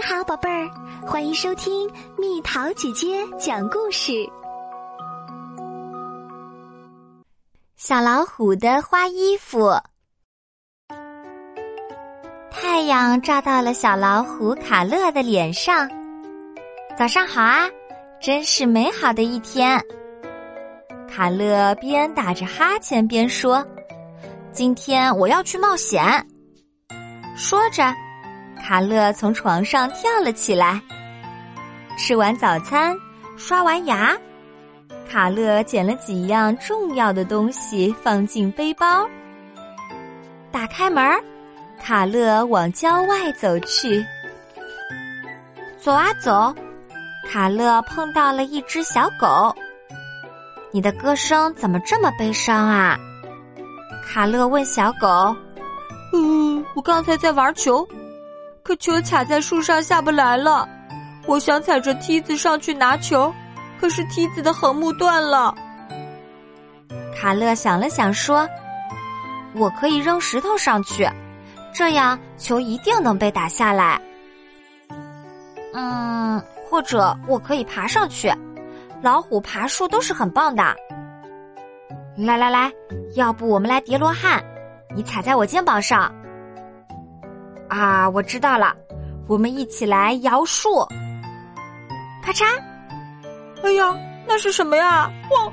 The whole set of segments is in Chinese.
你好，宝贝儿，欢迎收听蜜桃姐姐讲故事。小老虎的花衣服，太阳照到了小老虎卡乐的脸上。早上好啊，真是美好的一天。卡乐边打着哈欠边说：“今天我要去冒险。”说着。卡乐从床上跳了起来。吃完早餐，刷完牙，卡乐捡了几样重要的东西放进背包。打开门，卡乐往郊外走去。走啊走，卡乐碰到了一只小狗。你的歌声怎么这么悲伤啊？卡乐问小狗。嗯，我刚才在玩球。可球卡在树上下不来了，我想踩着梯子上去拿球，可是梯子的横木断了。卡乐想了想说：“我可以扔石头上去，这样球一定能被打下来。嗯，或者我可以爬上去，老虎爬树都是很棒的。来来来，要不我们来叠罗汉，你踩在我肩膀上。”啊，我知道了，我们一起来摇树。咔嚓！哎呀，那是什么呀？汪！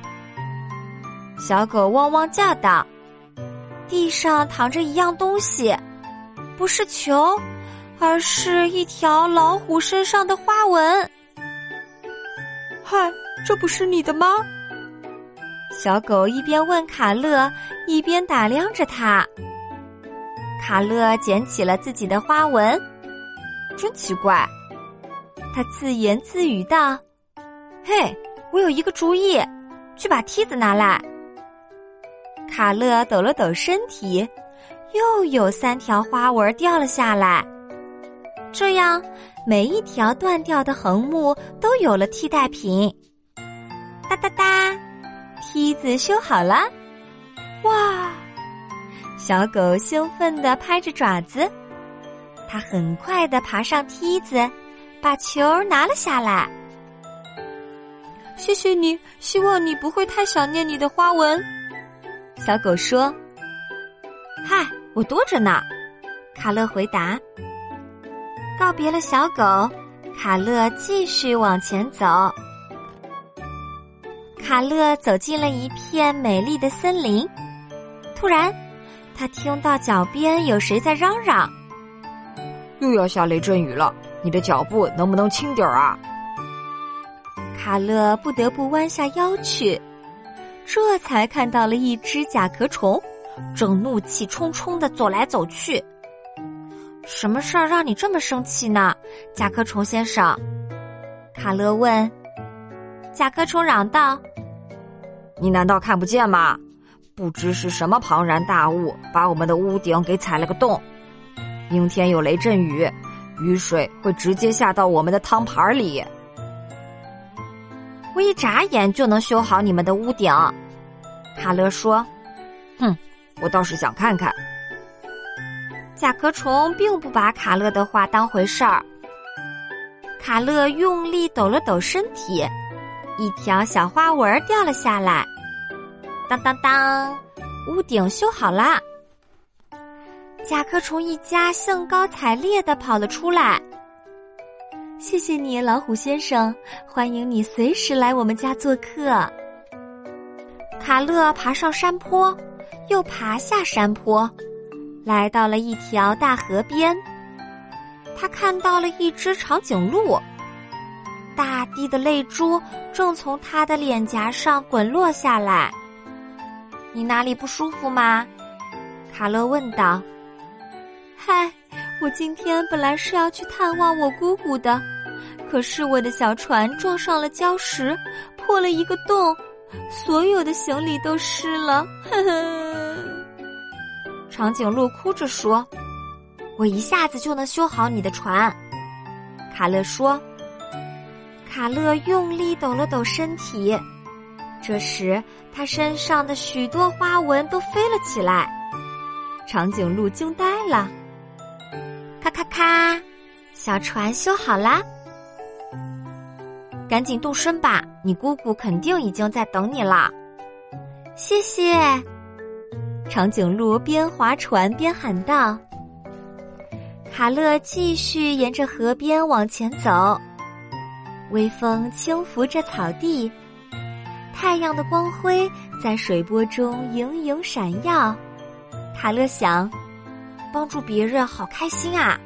小狗汪汪叫道：“地上躺着一样东西，不是球，而是一条老虎身上的花纹。”嗨，这不是你的吗？小狗一边问卡乐，一边打量着它。卡乐捡起了自己的花纹，真奇怪。他自言自语道：“嘿，我有一个主意，去把梯子拿来。”卡乐抖了抖身体，又有三条花纹掉了下来。这样，每一条断掉的横木都有了替代品。哒哒哒，梯子修好了！哇！小狗兴奋地拍着爪子，它很快地爬上梯子，把球拿了下来。谢谢你，希望你不会太想念你的花纹。小狗说：“嗨，我多着呢。”卡乐回答。告别了小狗，卡乐继续往前走。卡乐走进了一片美丽的森林，突然。他听到脚边有谁在嚷嚷：“又要下雷阵雨了，你的脚步能不能轻点儿啊？”卡勒不得不弯下腰去，这才看到了一只甲壳虫，正怒气冲冲的走来走去。什么事儿让你这么生气呢，甲壳虫先生？卡勒问。甲壳虫嚷道：“你难道看不见吗？”不知是什么庞然大物把我们的屋顶给踩了个洞，明天有雷阵雨，雨水会直接下到我们的汤盘里。我一眨眼就能修好你们的屋顶，卡乐说：“哼，我倒是想看看。”甲壳虫并不把卡乐的话当回事儿。卡乐用力抖了抖身体，一条小花纹掉了下来。当当当，屋顶修好啦！甲壳虫一家兴高采烈的跑了出来。谢谢你，老虎先生，欢迎你随时来我们家做客。卡乐爬上山坡，又爬下山坡，来到了一条大河边。他看到了一只长颈鹿，大地的泪珠正从他的脸颊上滚落下来。你哪里不舒服吗？卡乐问道。嗨，我今天本来是要去探望我姑姑的，可是我的小船撞上了礁石，破了一个洞，所有的行李都湿了。呵呵。长颈鹿哭着说：“我一下子就能修好你的船。”卡乐说。卡乐用力抖了抖身体。这时，他身上的许多花纹都飞了起来，长颈鹿惊呆了。咔咔咔，小船修好啦，赶紧动身吧！你姑姑肯定已经在等你了。谢谢。长颈鹿边划船边喊道。卡乐继续沿着河边往前走，微风轻拂着草地，太阳的光辉在水波中盈盈闪耀。卡乐想，帮助别人好开心啊！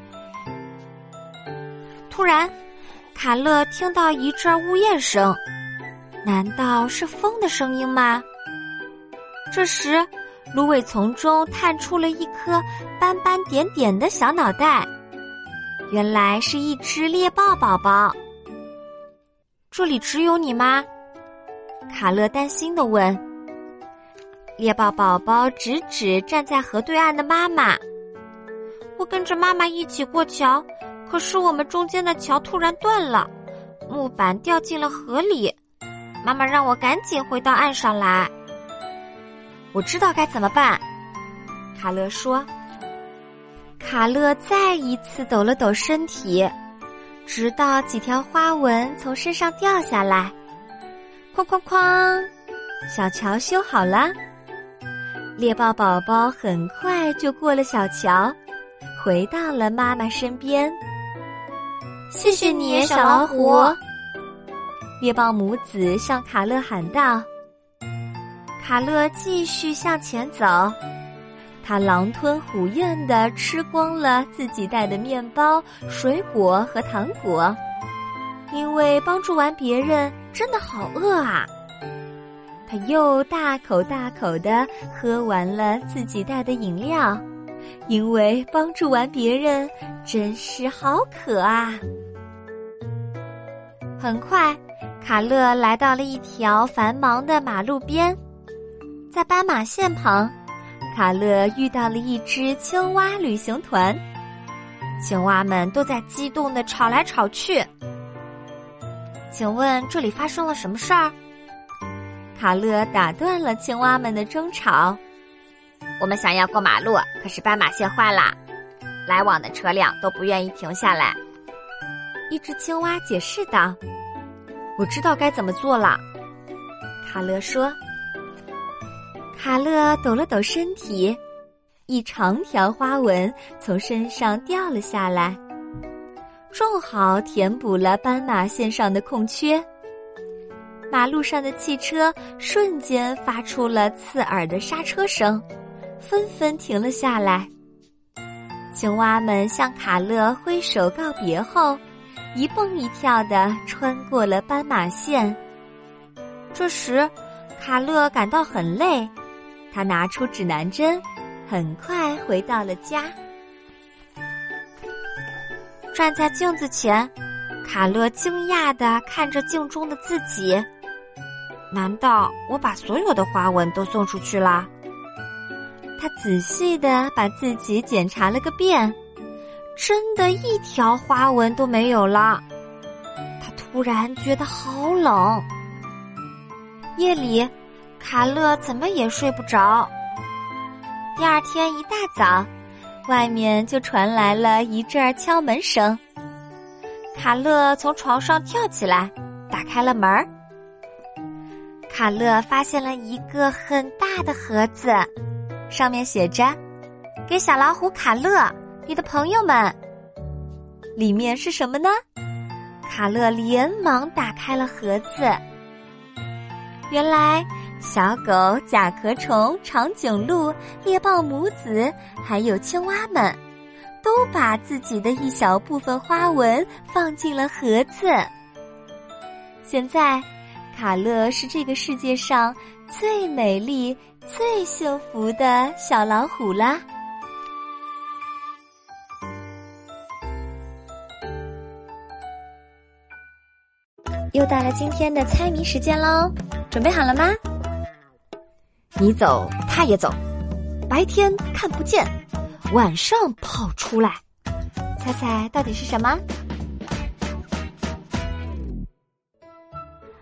突然，卡乐听到一阵呜咽声，难道是风的声音吗？这时，芦苇丛中探出了一颗斑斑点点的小脑袋，原来是一只猎豹宝宝。这里只有你吗？卡勒担心的问。猎豹宝宝指指站在河对岸的妈妈：“我跟着妈妈一起过桥，可是我们中间的桥突然断了，木板掉进了河里。妈妈让我赶紧回到岸上来。”我知道该怎么办，卡勒说。卡勒再一次抖了抖身体，直到几条花纹从身上掉下来。哐哐哐，小桥修好了。猎豹宝宝很快就过了小桥，回到了妈妈身边。谢谢你，小老虎。猎豹母子向卡乐喊道。卡乐继续向前走，他狼吞虎咽的吃光了自己带的面包、水果和糖果，因为帮助完别人真的好饿啊！他又大口大口的喝完了自己带的饮料，因为帮助完别人真是好渴啊！很快，卡乐来到了一条繁忙的马路边。在斑马线旁，卡乐遇到了一只青蛙旅行团。青蛙们都在激动的吵来吵去。请问这里发生了什么事儿？卡乐打断了青蛙们的争吵。我们想要过马路，可是斑马线坏了，来往的车辆都不愿意停下来。一只青蛙解释道：“我知道该怎么做了。”卡乐说。卡乐抖了抖身体，一长条花纹从身上掉了下来，正好填补了斑马线上的空缺。马路上的汽车瞬间发出了刺耳的刹车声，纷纷停了下来。青蛙们向卡乐挥手告别后，一蹦一跳的穿过了斑马线。这时，卡乐感到很累。他拿出指南针，很快回到了家。站在镜子前，卡乐惊讶的看着镜中的自己。难道我把所有的花纹都送出去了？他仔细的把自己检查了个遍，真的一条花纹都没有了。他突然觉得好冷。夜里。卡乐怎么也睡不着。第二天一大早，外面就传来了一阵敲门声。卡乐从床上跳起来，打开了门儿。卡乐发现了一个很大的盒子，上面写着“给小老虎卡乐，你的朋友们”。里面是什么呢？卡乐连忙打开了盒子，原来。小狗、甲壳虫、长颈鹿、猎豹母子，还有青蛙们，都把自己的一小部分花纹放进了盒子。现在，卡乐是这个世界上最美丽、最幸福的小老虎啦！又到了今天的猜谜时间喽，准备好了吗？你走，他也走，白天看不见，晚上跑出来，猜猜到底是什么？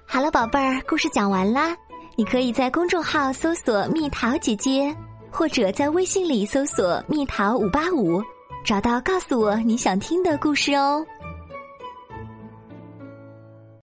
好了，宝贝儿，故事讲完啦。你可以在公众号搜索“蜜桃姐姐”，或者在微信里搜索“蜜桃五八五”，找到告诉我你想听的故事哦。